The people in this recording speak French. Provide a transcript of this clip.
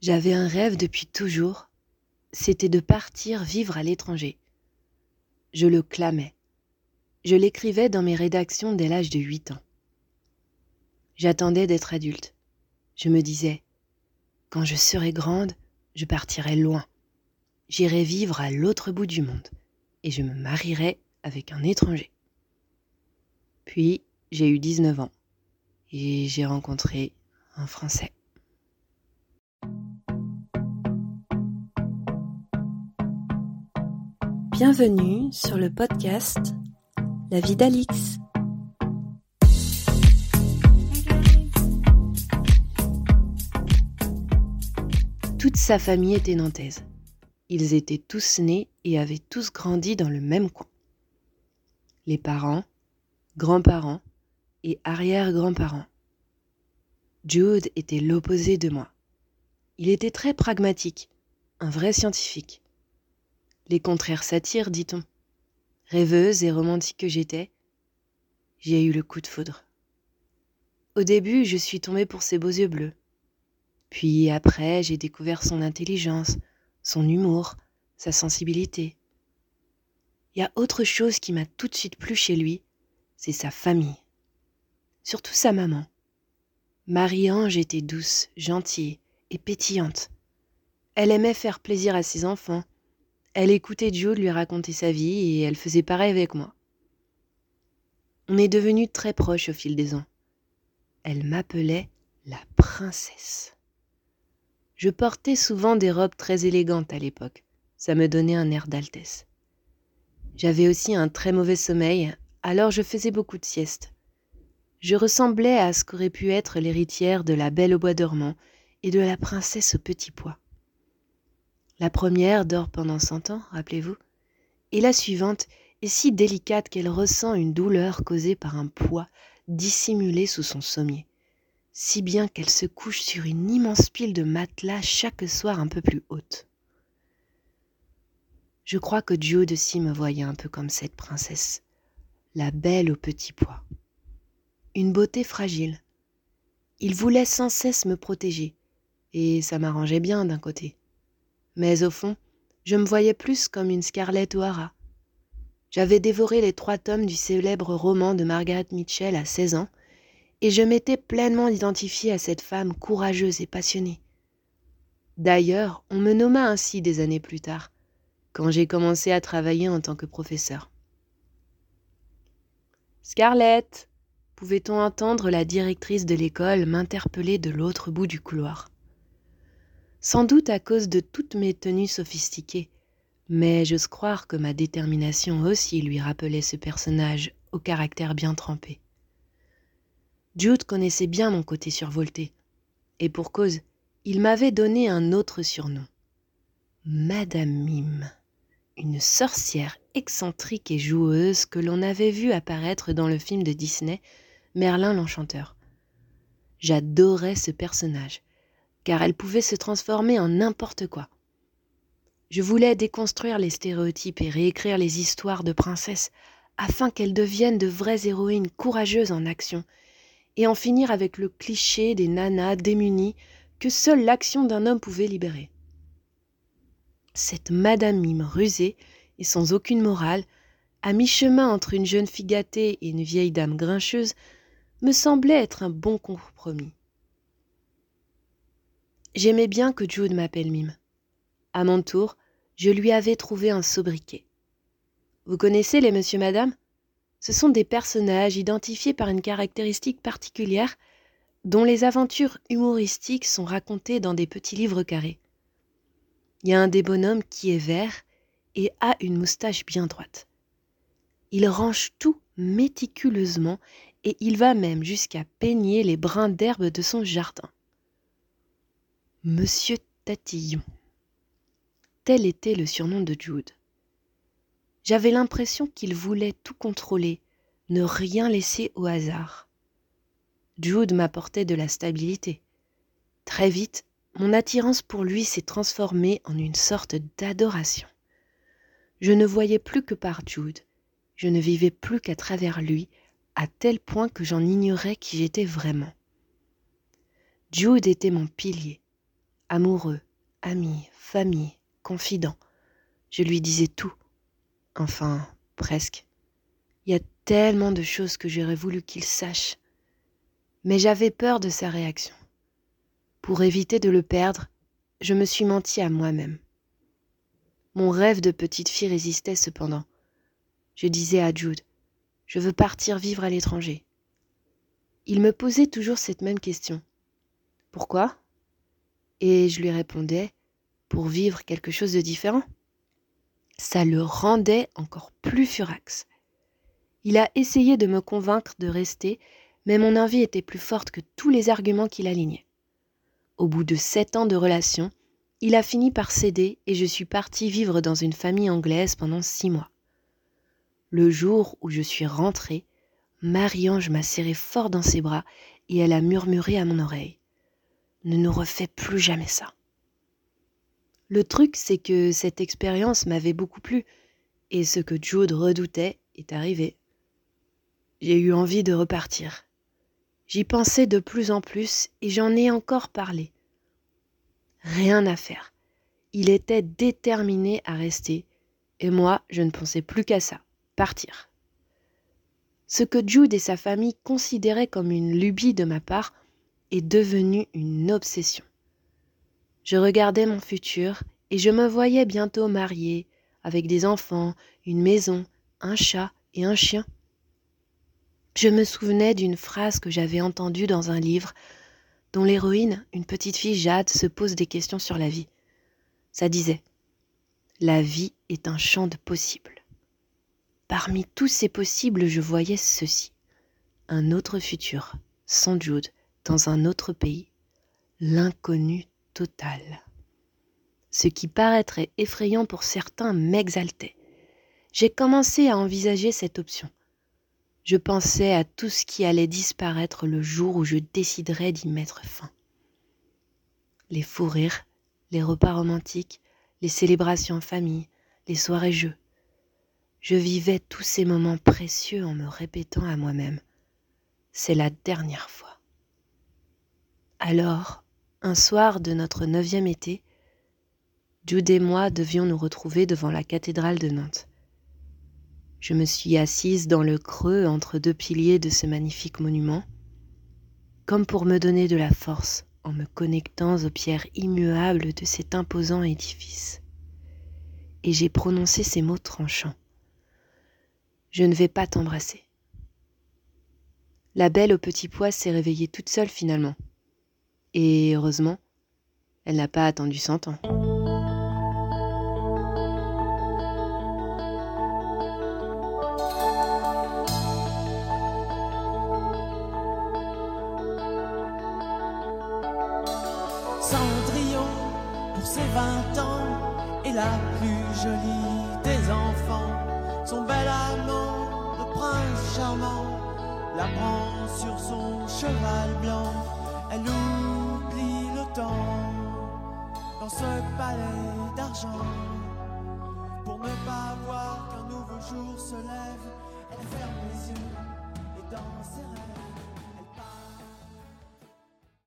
J'avais un rêve depuis toujours, c'était de partir vivre à l'étranger. Je le clamais. Je l'écrivais dans mes rédactions dès l'âge de 8 ans. J'attendais d'être adulte. Je me disais, quand je serai grande, je partirai loin. J'irai vivre à l'autre bout du monde et je me marierai avec un étranger. Puis j'ai eu 19 ans et j'ai rencontré un Français. Bienvenue sur le podcast La vie d'Alix. Toute sa famille était nantaise. Ils étaient tous nés et avaient tous grandi dans le même coin. Les parents, grands-parents et arrière-grands-parents. Jude était l'opposé de moi. Il était très pragmatique, un vrai scientifique. Les contraires s'attirent, dit-on. Rêveuse et romantique que j'étais, j'ai eu le coup de foudre. Au début, je suis tombée pour ses beaux yeux bleus. Puis après, j'ai découvert son intelligence, son humour, sa sensibilité. Il y a autre chose qui m'a tout de suite plu chez lui, c'est sa famille. Surtout sa maman. Marie-Ange était douce, gentille et pétillante. Elle aimait faire plaisir à ses enfants, elle écoutait Jude lui raconter sa vie et elle faisait pareil avec moi. On est devenus très proches au fil des ans. Elle m'appelait la princesse. Je portais souvent des robes très élégantes à l'époque. Ça me donnait un air d'altesse. J'avais aussi un très mauvais sommeil, alors je faisais beaucoup de siestes. Je ressemblais à ce qu'aurait pu être l'héritière de la belle au bois dormant et de la princesse au petit pois. La première dort pendant cent ans, rappelez-vous, et la suivante est si délicate qu'elle ressent une douleur causée par un poids dissimulé sous son sommier, si bien qu'elle se couche sur une immense pile de matelas chaque soir un peu plus haute. Je crois que Jude aussi me voyait un peu comme cette princesse, la belle au petit pois. Une beauté fragile. Il voulait sans cesse me protéger, et ça m'arrangeait bien d'un côté mais au fond, je me voyais plus comme une Scarlett O'Hara. J'avais dévoré les trois tomes du célèbre roman de Margaret Mitchell à 16 ans, et je m'étais pleinement identifiée à cette femme courageuse et passionnée. D'ailleurs, on me nomma ainsi des années plus tard, quand j'ai commencé à travailler en tant que professeur. Scarlett pouvait-on entendre la directrice de l'école m'interpeller de l'autre bout du couloir? Sans doute à cause de toutes mes tenues sophistiquées, mais j'ose croire que ma détermination aussi lui rappelait ce personnage au caractère bien trempé. Jude connaissait bien mon côté survolté, et pour cause, il m'avait donné un autre surnom. Madame Mime, une sorcière excentrique et joueuse que l'on avait vue apparaître dans le film de Disney, Merlin l'Enchanteur. J'adorais ce personnage, car elle pouvait se transformer en n'importe quoi. Je voulais déconstruire les stéréotypes et réécrire les histoires de princesses afin qu'elles deviennent de vraies héroïnes courageuses en action, et en finir avec le cliché des nanas démunies que seule l'action d'un homme pouvait libérer. Cette Madame Mime rusée et sans aucune morale, à mi-chemin entre une jeune fille gâtée et une vieille dame grincheuse, me semblait être un bon compromis. J'aimais bien que Jude m'appelle Mime. À mon tour, je lui avais trouvé un sobriquet. Vous connaissez les monsieur madame? Ce sont des personnages identifiés par une caractéristique particulière dont les aventures humoristiques sont racontées dans des petits livres carrés. Il y a un des bonhommes qui est vert et a une moustache bien droite. Il range tout méticuleusement et il va même jusqu'à peigner les brins d'herbe de son jardin. Monsieur Tatillon. Tel était le surnom de Jude. J'avais l'impression qu'il voulait tout contrôler, ne rien laisser au hasard. Jude m'apportait de la stabilité. Très vite, mon attirance pour lui s'est transformée en une sorte d'adoration. Je ne voyais plus que par Jude, je ne vivais plus qu'à travers lui, à tel point que j'en ignorais qui j'étais vraiment. Jude était mon pilier, amoureux, amis, famille, confidents. Je lui disais tout. Enfin, presque. Il y a tellement de choses que j'aurais voulu qu'il sache. Mais j'avais peur de sa réaction. Pour éviter de le perdre, je me suis menti à moi-même. Mon rêve de petite fille résistait cependant. Je disais à Jude, je veux partir vivre à l'étranger. Il me posait toujours cette même question. Pourquoi? Et je lui répondais, pour vivre quelque chose de différent. Ça le rendait encore plus furax. Il a essayé de me convaincre de rester, mais mon envie était plus forte que tous les arguments qu'il alignait. Au bout de sept ans de relation, il a fini par céder et je suis partie vivre dans une famille anglaise pendant six mois. Le jour où je suis rentrée, Marie-Ange m'a serré fort dans ses bras et elle a murmuré à mon oreille Ne nous refais plus jamais ça. Le truc, c'est que cette expérience m'avait beaucoup plu et ce que Jude redoutait est arrivé. J'ai eu envie de repartir. J'y pensais de plus en plus et j'en ai encore parlé. Rien à faire. Il était déterminé à rester, et moi, je ne pensais plus qu'à ça, partir. Ce que Jude et sa famille considéraient comme une lubie de ma part est devenu une obsession. Je regardais mon futur et je me voyais bientôt mariée, avec des enfants, une maison, un chat et un chien. Je me souvenais d'une phrase que j'avais entendue dans un livre dont l'héroïne, une petite fille Jade, se pose des questions sur la vie. Ça disait La vie est un champ de possibles. Parmi tous ces possibles, je voyais ceci un autre futur, sans Jude, un autre pays, l'inconnu total. Ce qui paraîtrait effrayant pour certains m'exaltait. J'ai commencé à envisager cette option. Je pensais à tout ce qui allait disparaître le jour où je déciderais d'y mettre fin. Les fous rires, les repas romantiques, les célébrations en famille, les soirées jeux. Je vivais tous ces moments précieux en me répétant à moi-même C'est la dernière fois. Alors, un soir de notre neuvième été, Jude et moi devions nous retrouver devant la cathédrale de Nantes. Je me suis assise dans le creux entre deux piliers de ce magnifique monument, comme pour me donner de la force en me connectant aux pierres immuables de cet imposant édifice. Et j'ai prononcé ces mots tranchants. Je ne vais pas t'embrasser. La belle au petit pois s'est réveillée toute seule finalement. Et heureusement, elle n'a pas attendu cent ans. Cendrillon, pour ses vingt ans, est la plus jolie des enfants. Son bel amant, le prince charmant, la prend sur son cheval blanc.